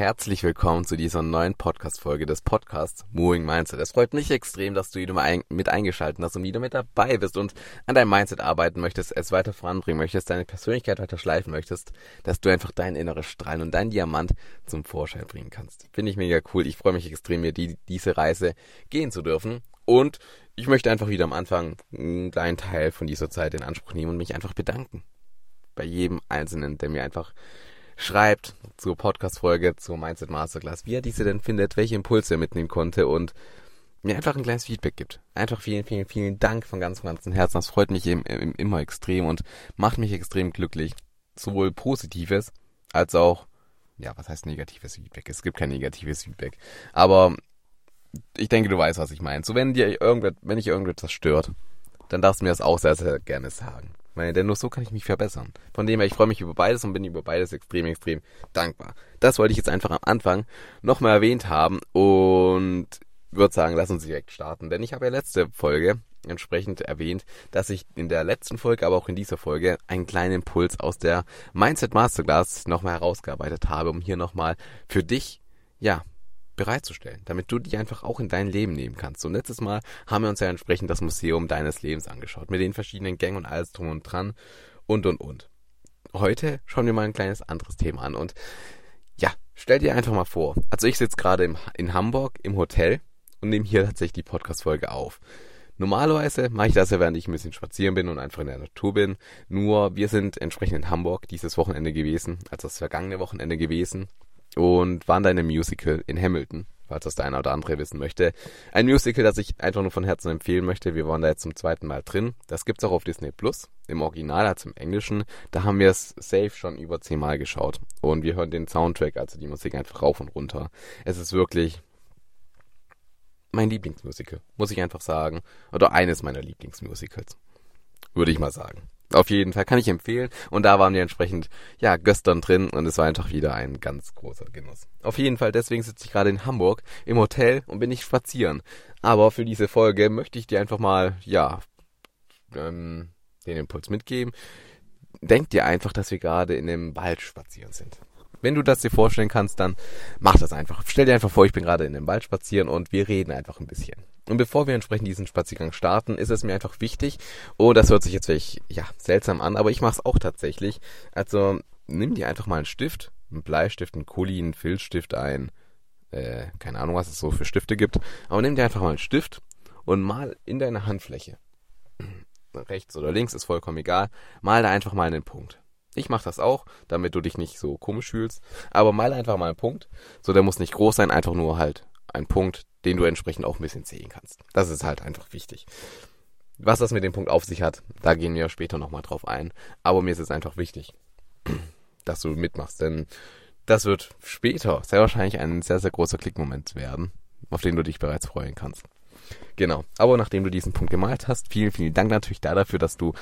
Herzlich willkommen zu dieser neuen Podcast-Folge des Podcasts Moving Mindset. Es freut mich extrem, dass du wieder mit eingeschaltet hast und wieder mit dabei bist und an deinem Mindset arbeiten möchtest, es weiter voranbringen möchtest, deine Persönlichkeit weiter schleifen möchtest, dass du einfach dein inneres Strahlen und dein Diamant zum Vorschein bringen kannst. Finde ich mega cool. Ich freue mich extrem, mir die, diese Reise gehen zu dürfen. Und ich möchte einfach wieder am Anfang einen kleinen Teil von dieser Zeit in Anspruch nehmen und mich einfach bedanken. Bei jedem Einzelnen, der mir einfach schreibt zur Podcast-Folge, zur Mindset Masterclass, wie er diese denn findet, welche Impulse er mitnehmen konnte und mir einfach ein kleines Feedback gibt. Einfach vielen, vielen, vielen Dank von ganzem, ganzem Herzen. Das freut mich eben, eben immer extrem und macht mich extrem glücklich. Sowohl positives als auch, ja, was heißt negatives Feedback? Es gibt kein negatives Feedback. Aber ich denke, du weißt, was ich meine. So, wenn dir irgendwas, wenn dich irgendetwas stört, dann darfst du mir das auch sehr, sehr gerne sagen. Weil, denn nur so kann ich mich verbessern. Von dem her, ich freue mich über beides und bin über beides extrem, extrem dankbar. Das wollte ich jetzt einfach am Anfang nochmal erwähnt haben und würde sagen, lass uns direkt starten. Denn ich habe ja letzte Folge entsprechend erwähnt, dass ich in der letzten Folge, aber auch in dieser Folge einen kleinen Impuls aus der Mindset Masterclass nochmal herausgearbeitet habe, um hier nochmal für dich, ja, bereitzustellen, damit du die einfach auch in dein Leben nehmen kannst. Und letztes Mal haben wir uns ja entsprechend das Museum deines Lebens angeschaut, mit den verschiedenen Gängen und alles drum und dran und und und. Heute schauen wir mal ein kleines anderes Thema an und ja, stell dir einfach mal vor, also ich sitze gerade in Hamburg im Hotel und nehme hier tatsächlich die Podcast-Folge auf. Normalerweise mache ich das ja, während ich ein bisschen spazieren bin und einfach in der Natur bin. Nur wir sind entsprechend in Hamburg dieses Wochenende gewesen, also das vergangene Wochenende gewesen und waren da in einem Musical in Hamilton, falls das der eine oder andere wissen möchte. Ein Musical, das ich einfach nur von Herzen empfehlen möchte. Wir waren da jetzt zum zweiten Mal drin. Das gibt's auch auf Disney Plus, im Original als im Englischen. Da haben wir es safe schon über zehnmal geschaut. Und wir hören den Soundtrack, also die Musik einfach rauf und runter. Es ist wirklich mein Lieblingsmusical, muss ich einfach sagen. Oder eines meiner Lieblingsmusicals. Würde ich mal sagen. Auf jeden Fall kann ich empfehlen. Und da waren wir entsprechend, ja, gestern drin und es war einfach wieder ein ganz großer Genuss. Auf jeden Fall, deswegen sitze ich gerade in Hamburg im Hotel und bin nicht spazieren. Aber für diese Folge möchte ich dir einfach mal, ja, ähm, den Impuls mitgeben. Denk dir einfach, dass wir gerade in einem Wald spazieren sind. Wenn du das dir vorstellen kannst, dann mach das einfach. Stell dir einfach vor, ich bin gerade in dem Wald spazieren und wir reden einfach ein bisschen. Und bevor wir entsprechend diesen Spaziergang starten, ist es mir einfach wichtig, oh, das hört sich jetzt vielleicht, ja, seltsam an, aber ich mache es auch tatsächlich. Also, nimm dir einfach mal einen Stift, einen Bleistift, einen Kuli, einen Filzstift ein, äh, keine Ahnung, was es so für Stifte gibt, aber nimm dir einfach mal einen Stift und mal in deine Handfläche, rechts oder links, ist vollkommen egal, mal da einfach mal einen Punkt. Ich mache das auch, damit du dich nicht so komisch fühlst, aber mal einfach mal einen Punkt, so der muss nicht groß sein, einfach nur halt ein Punkt, den du entsprechend auch ein bisschen sehen kannst. Das ist halt einfach wichtig. Was das mit dem Punkt auf sich hat, da gehen wir später nochmal drauf ein. Aber mir ist es einfach wichtig, dass du mitmachst, denn das wird später sehr wahrscheinlich ein sehr, sehr großer Klickmoment werden, auf den du dich bereits freuen kannst. Genau. Aber nachdem du diesen Punkt gemalt hast, vielen, vielen Dank natürlich da dafür, dass du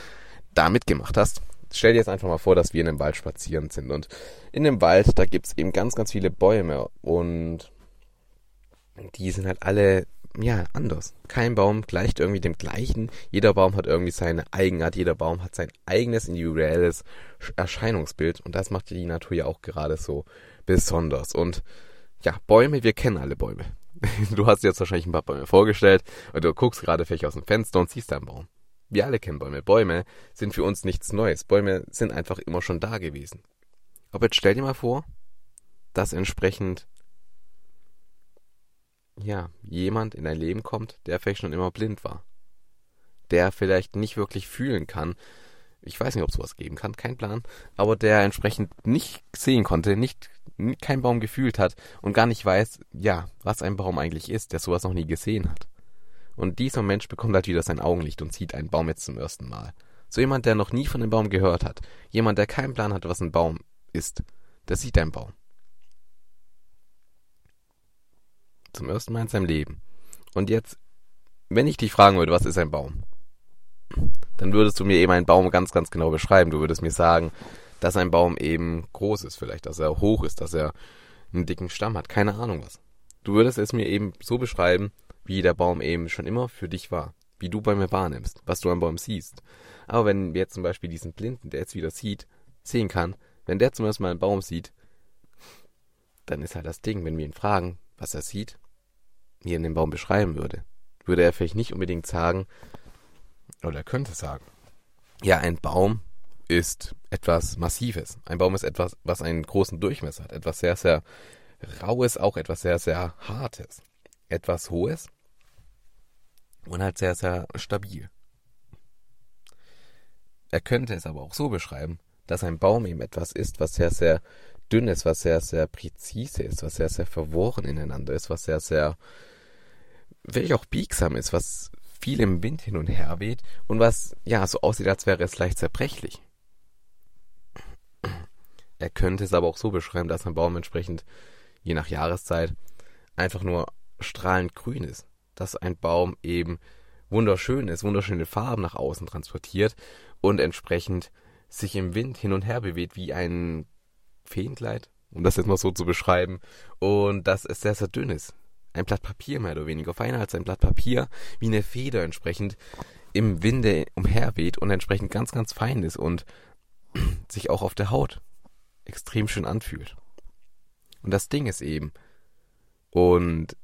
da mitgemacht hast. Stell dir jetzt einfach mal vor, dass wir in einem Wald spazieren sind. Und in dem Wald, da gibt's eben ganz, ganz viele Bäume. Und die sind halt alle ja, anders. Kein Baum gleicht irgendwie dem gleichen. Jeder Baum hat irgendwie seine Eigenart. Jeder Baum hat sein eigenes individuelles Erscheinungsbild. Und das macht die Natur ja auch gerade so besonders. Und ja, Bäume, wir kennen alle Bäume. Du hast dir jetzt wahrscheinlich ein paar Bäume vorgestellt und du guckst gerade vielleicht aus dem Fenster und siehst einen Baum. Wir alle kennen Bäume. Bäume sind für uns nichts Neues. Bäume sind einfach immer schon da gewesen. Aber jetzt stell dir mal vor, dass entsprechend ja, jemand in dein Leben kommt, der vielleicht schon immer blind war. Der vielleicht nicht wirklich fühlen kann. Ich weiß nicht, ob es sowas geben kann, kein Plan. Aber der entsprechend nicht sehen konnte, nicht, kein Baum gefühlt hat und gar nicht weiß, ja, was ein Baum eigentlich ist, der sowas noch nie gesehen hat. Und dieser Mensch bekommt halt wieder sein Augenlicht und sieht einen Baum jetzt zum ersten Mal. So jemand, der noch nie von dem Baum gehört hat. Jemand, der keinen Plan hat, was ein Baum ist. Der sieht einen Baum. zum ersten Mal in seinem Leben. Und jetzt, wenn ich dich fragen würde, was ist ein Baum? Dann würdest du mir eben einen Baum ganz, ganz genau beschreiben. Du würdest mir sagen, dass ein Baum eben groß ist, vielleicht, dass er hoch ist, dass er einen dicken Stamm hat, keine Ahnung was. Du würdest es mir eben so beschreiben, wie der Baum eben schon immer für dich war, wie du bei mir wahrnimmst, was du am Baum siehst. Aber wenn wir jetzt zum Beispiel diesen Blinden, der jetzt wieder sieht, sehen kann, wenn der zum ersten Mal einen Baum sieht, dann ist halt das Ding, wenn wir ihn fragen, was er sieht, wie er den Baum beschreiben würde, würde er vielleicht nicht unbedingt sagen, oder er könnte sagen, ja, ein Baum ist etwas Massives. Ein Baum ist etwas, was einen großen Durchmesser hat. Etwas sehr, sehr Raues, auch etwas sehr, sehr Hartes. Etwas Hohes und halt sehr, sehr stabil. Er könnte es aber auch so beschreiben, dass ein Baum eben etwas ist, was sehr, sehr dünn ist, was sehr, sehr präzise ist, was sehr, sehr verworren ineinander ist, was sehr, sehr, wirklich auch biegsam ist, was viel im Wind hin und her weht und was, ja, so aussieht, als wäre es leicht zerbrechlich. Er könnte es aber auch so beschreiben, dass ein Baum entsprechend, je nach Jahreszeit, einfach nur strahlend grün ist. Dass ein Baum eben wunderschön ist, wunderschöne Farben nach außen transportiert und entsprechend sich im Wind hin und her bewegt wie ein Feenkleid, um das jetzt mal so zu beschreiben, und dass es sehr, sehr dünn ist. Ein Blatt Papier mehr oder weniger, feiner als ein Blatt Papier, wie eine Feder entsprechend im Winde umherweht und entsprechend ganz, ganz fein ist und sich auch auf der Haut extrem schön anfühlt. Und das Ding ist eben, und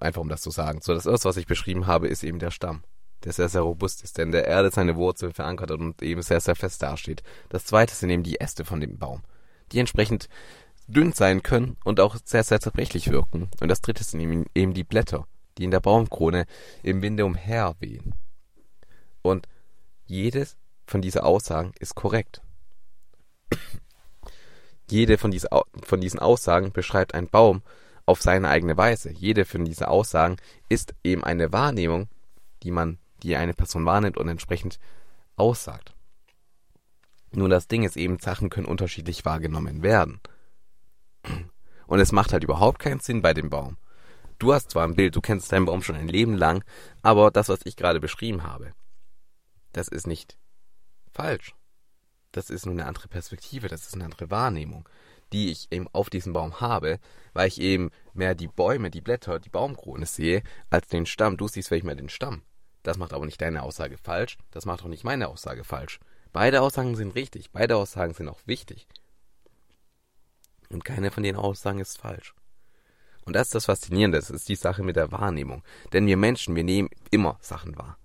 einfach um das zu sagen, so das erste, was ich beschrieben habe, ist eben der Stamm, der sehr, sehr robust ist, der in der Erde seine Wurzeln verankert hat und eben sehr, sehr fest dasteht. Das zweite sind eben die Äste von dem Baum, die entsprechend dünn sein können und auch sehr, sehr zerbrechlich wirken. Und das dritte sind eben, eben die Blätter, die in der Baumkrone im Winde umherwehen. Und jedes von diesen Aussagen ist korrekt. Jede von, diese, von diesen Aussagen beschreibt einen Baum auf seine eigene Weise. Jede von diesen Aussagen ist eben eine Wahrnehmung, die man, die eine Person wahrnimmt und entsprechend aussagt. Nur das Ding ist eben, Sachen können unterschiedlich wahrgenommen werden. Und es macht halt überhaupt keinen Sinn bei dem Baum. Du hast zwar ein Bild, du kennst deinen Baum schon ein Leben lang, aber das, was ich gerade beschrieben habe, das ist nicht falsch das ist nur eine andere Perspektive, das ist eine andere Wahrnehmung, die ich eben auf diesem Baum habe, weil ich eben mehr die Bäume, die Blätter, die Baumkrone sehe, als den Stamm. Du siehst vielleicht mehr den Stamm. Das macht aber nicht deine Aussage falsch, das macht auch nicht meine Aussage falsch. Beide Aussagen sind richtig, beide Aussagen sind auch wichtig. Und keine von den Aussagen ist falsch. Und das ist das Faszinierende, das ist die Sache mit der Wahrnehmung. Denn wir Menschen, wir nehmen immer Sachen wahr.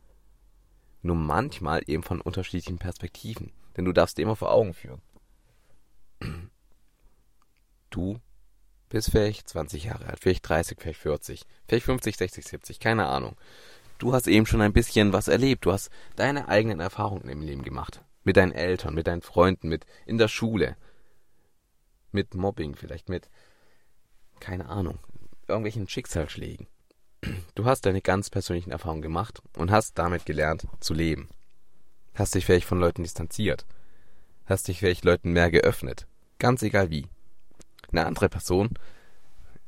Nur manchmal eben von unterschiedlichen Perspektiven. Denn du darfst dir immer vor Augen führen. Du bist vielleicht 20 Jahre alt, vielleicht 30, vielleicht 40, vielleicht 50, 60, 70, keine Ahnung. Du hast eben schon ein bisschen was erlebt. Du hast deine eigenen Erfahrungen im Leben gemacht. Mit deinen Eltern, mit deinen Freunden, mit in der Schule. Mit Mobbing vielleicht, mit, keine Ahnung, irgendwelchen Schicksalsschlägen. Du hast deine ganz persönlichen Erfahrungen gemacht und hast damit gelernt zu leben. Hast dich vielleicht von Leuten distanziert. Hast dich vielleicht Leuten mehr geöffnet. Ganz egal wie. Eine andere Person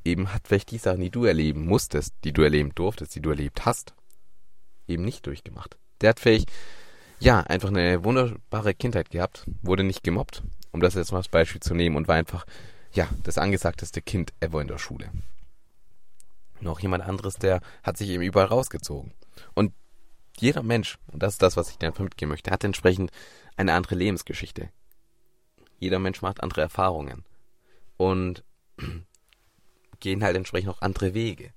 eben hat vielleicht die Sachen, die du erleben musstest, die du erleben durftest, die du erlebt hast, eben nicht durchgemacht. Der hat vielleicht, ja, einfach eine wunderbare Kindheit gehabt, wurde nicht gemobbt, um das jetzt mal als Beispiel zu nehmen, und war einfach, ja, das angesagteste Kind ever in der Schule. Noch jemand anderes, der hat sich eben überall rausgezogen. Und jeder Mensch, und das ist das, was ich dir einfach mitgeben möchte, hat entsprechend eine andere Lebensgeschichte. Jeder Mensch macht andere Erfahrungen. Und gehen halt entsprechend auch andere Wege.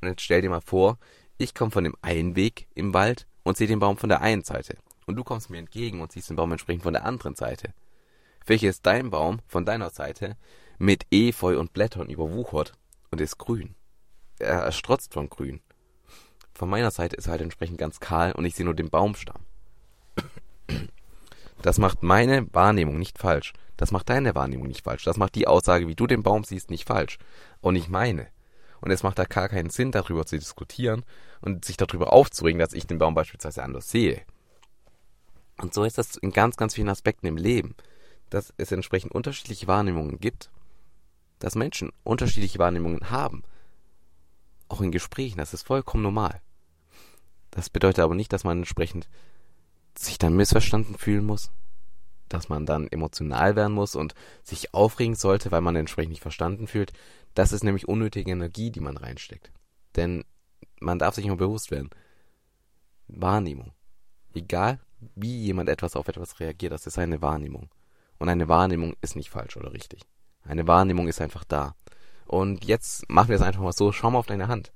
Und jetzt stell dir mal vor, ich komme von dem einen Weg im Wald und sehe den Baum von der einen Seite. Und du kommst mir entgegen und siehst den Baum entsprechend von der anderen Seite. Welcher ist dein Baum von deiner Seite mit Efeu und Blättern überwuchert und ist grün? Er strotzt von grün. Von meiner Seite ist er halt entsprechend ganz kahl und ich sehe nur den Baumstamm. Das macht meine Wahrnehmung nicht falsch. Das macht deine Wahrnehmung nicht falsch. Das macht die Aussage, wie du den Baum siehst, nicht falsch. Und nicht meine. Und es macht da gar keinen Sinn, darüber zu diskutieren und sich darüber aufzuregen, dass ich den Baum beispielsweise anders sehe. Und so ist das in ganz, ganz vielen Aspekten im Leben, dass es entsprechend unterschiedliche Wahrnehmungen gibt, dass Menschen unterschiedliche Wahrnehmungen haben auch in Gesprächen, das ist vollkommen normal. Das bedeutet aber nicht, dass man entsprechend sich dann missverstanden fühlen muss, dass man dann emotional werden muss und sich aufregen sollte, weil man entsprechend nicht verstanden fühlt. Das ist nämlich unnötige Energie, die man reinsteckt. Denn man darf sich immer bewusst werden. Wahrnehmung. Egal, wie jemand etwas auf etwas reagiert, das ist eine Wahrnehmung. Und eine Wahrnehmung ist nicht falsch oder richtig. Eine Wahrnehmung ist einfach da. Und jetzt machen wir es einfach mal so. Schau mal auf deine Hand.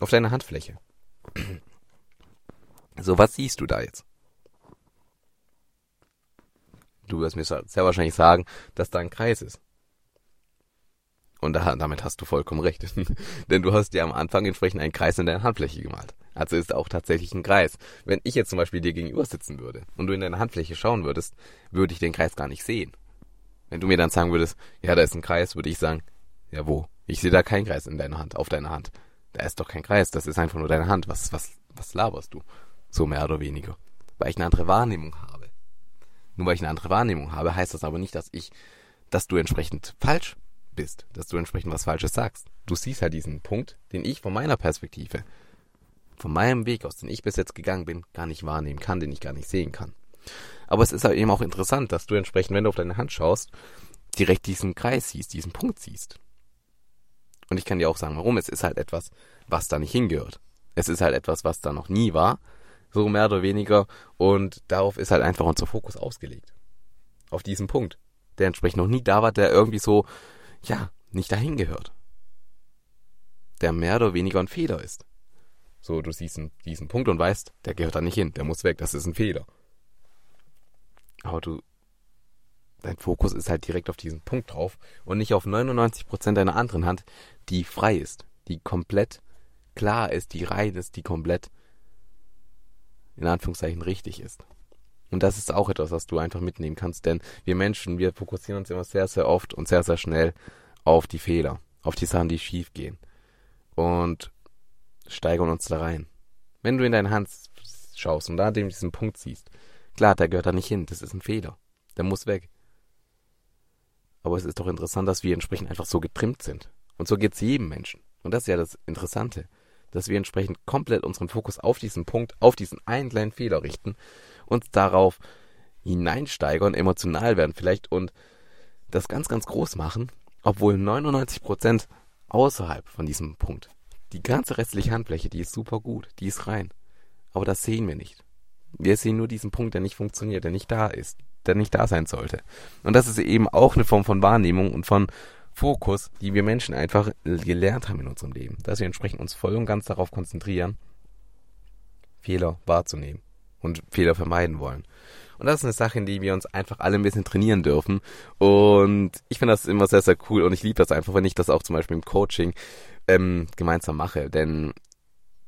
Auf deine Handfläche. So, was siehst du da jetzt? Du wirst mir sehr wahrscheinlich sagen, dass da ein Kreis ist. Und da, damit hast du vollkommen recht. Denn du hast ja am Anfang entsprechend einen Kreis in deiner Handfläche gemalt. Also ist auch tatsächlich ein Kreis. Wenn ich jetzt zum Beispiel dir gegenüber sitzen würde und du in deine Handfläche schauen würdest, würde ich den Kreis gar nicht sehen. Wenn du mir dann sagen würdest, ja, da ist ein Kreis, würde ich sagen, ja, wo? Ich sehe da keinen Kreis in deiner Hand, auf deiner Hand. Da ist doch kein Kreis, das ist einfach nur deine Hand. Was, was, was laberst du? So mehr oder weniger. Weil ich eine andere Wahrnehmung habe. Nur weil ich eine andere Wahrnehmung habe, heißt das aber nicht, dass ich, dass du entsprechend falsch bist, dass du entsprechend was Falsches sagst. Du siehst halt diesen Punkt, den ich von meiner Perspektive, von meinem Weg aus, den ich bis jetzt gegangen bin, gar nicht wahrnehmen kann, den ich gar nicht sehen kann. Aber es ist halt eben auch interessant, dass du entsprechend, wenn du auf deine Hand schaust, direkt diesen Kreis siehst, diesen Punkt siehst. Und ich kann dir auch sagen, warum. Es ist halt etwas, was da nicht hingehört. Es ist halt etwas, was da noch nie war, so mehr oder weniger. Und darauf ist halt einfach unser Fokus ausgelegt. Auf diesen Punkt, der entsprechend noch nie da war, der irgendwie so ja, nicht dahin gehört. Der mehr oder weniger ein Fehler ist. So, du siehst diesen Punkt und weißt, der gehört da nicht hin, der muss weg, das ist ein Fehler. Aber du, dein Fokus ist halt direkt auf diesen Punkt drauf und nicht auf 99% deiner anderen Hand, die frei ist, die komplett klar ist, die rein ist, die komplett in Anführungszeichen richtig ist. Und das ist auch etwas, was du einfach mitnehmen kannst, denn wir Menschen, wir fokussieren uns immer sehr, sehr oft und sehr, sehr schnell auf die Fehler, auf die Sachen, die schief gehen und steigern uns da rein. Wenn du in deine Hand schaust und da diesen Punkt siehst, klar, der gehört da nicht hin, das ist ein Fehler, der muss weg. Aber es ist doch interessant, dass wir entsprechend einfach so getrimmt sind. Und so geht es jedem Menschen. Und das ist ja das Interessante, dass wir entsprechend komplett unseren Fokus auf diesen Punkt, auf diesen einen kleinen Fehler richten uns darauf hineinsteigern, emotional werden vielleicht und das ganz, ganz groß machen, obwohl 99 Prozent außerhalb von diesem Punkt. Die ganze restliche Handfläche, die ist super gut, die ist rein. Aber das sehen wir nicht. Wir sehen nur diesen Punkt, der nicht funktioniert, der nicht da ist, der nicht da sein sollte. Und das ist eben auch eine Form von Wahrnehmung und von Fokus, die wir Menschen einfach gelernt haben in unserem Leben. Dass wir entsprechend uns voll und ganz darauf konzentrieren, Fehler wahrzunehmen und Fehler vermeiden wollen. Und das ist eine Sache, in die wir uns einfach alle ein bisschen trainieren dürfen. Und ich finde das immer sehr, sehr cool und ich liebe das einfach, wenn ich das auch zum Beispiel im Coaching ähm, gemeinsam mache. Denn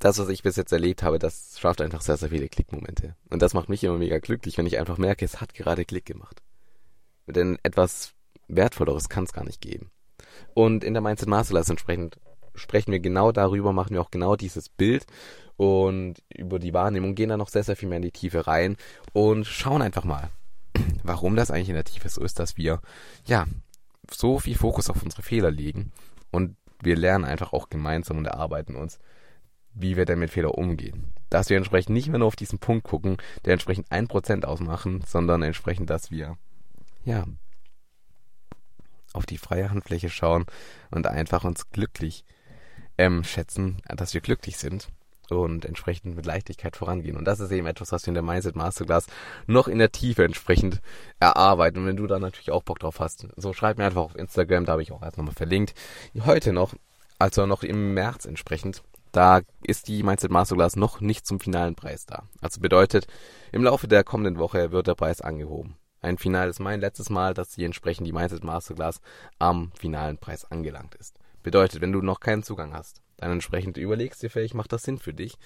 das, was ich bis jetzt erlebt habe, das schafft einfach sehr, sehr viele Klickmomente. Und das macht mich immer mega glücklich, wenn ich einfach merke, es hat gerade Klick gemacht. Denn etwas Wertvolleres kann es gar nicht geben. Und in der Mindset Masterclass entsprechend sprechen wir genau darüber, machen wir auch genau dieses Bild und über die Wahrnehmung gehen da noch sehr, sehr viel mehr in die Tiefe rein und schauen einfach mal, warum das eigentlich in der Tiefe so ist, dass wir, ja, so viel Fokus auf unsere Fehler legen und wir lernen einfach auch gemeinsam und erarbeiten uns, wie wir denn mit Fehlern umgehen. Dass wir entsprechend nicht mehr nur auf diesen Punkt gucken, der entsprechend ein Prozent ausmachen, sondern entsprechend, dass wir, ja, auf die freie Handfläche schauen und einfach uns glücklich ähm, schätzen, dass wir glücklich sind und entsprechend mit Leichtigkeit vorangehen. Und das ist eben etwas, was wir in der Mindset Masterclass noch in der Tiefe entsprechend erarbeiten. Und wenn du da natürlich auch Bock drauf hast, so schreib mir einfach auf Instagram, da habe ich auch erst nochmal verlinkt. Heute noch, also noch im März entsprechend, da ist die Mindset Masterclass noch nicht zum finalen Preis da. Also bedeutet, im Laufe der kommenden Woche wird der Preis angehoben. Ein Final ist mein letztes Mal, dass die entsprechend die Mindset Masterclass am finalen Preis angelangt ist. Bedeutet, wenn du noch keinen Zugang hast, dann entsprechend überlegst dir vielleicht, macht das Sinn für dich.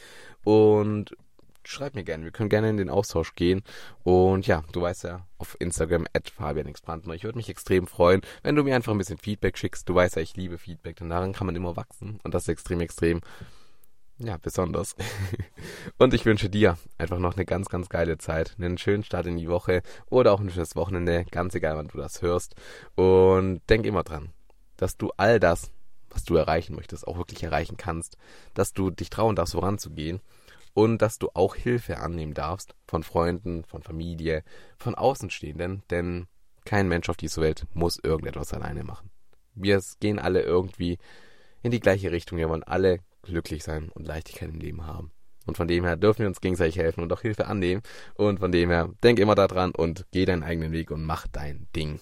Und schreib mir gerne, wir können gerne in den Austausch gehen. Und ja, du weißt ja, auf Instagram at fabianxbrandner. Ich würde mich extrem freuen, wenn du mir einfach ein bisschen Feedback schickst. Du weißt ja, ich liebe Feedback, denn daran kann man immer wachsen. Und das ist extrem, extrem, ja, besonders. und ich wünsche dir einfach noch eine ganz, ganz geile Zeit, einen schönen Start in die Woche oder auch ein schönes Wochenende, ganz egal, wann du das hörst. Und denk immer dran, dass du all das, was du erreichen möchtest, auch wirklich erreichen kannst, dass du dich trauen darfst, voranzugehen und dass du auch Hilfe annehmen darfst von Freunden, von Familie, von Außenstehenden, denn kein Mensch auf dieser Welt muss irgendetwas alleine machen. Wir gehen alle irgendwie in die gleiche Richtung. Wir wollen alle glücklich sein und Leichtigkeit im Leben haben. Und von dem her dürfen wir uns gegenseitig helfen und auch Hilfe annehmen. Und von dem her, denk immer daran und geh deinen eigenen Weg und mach dein Ding.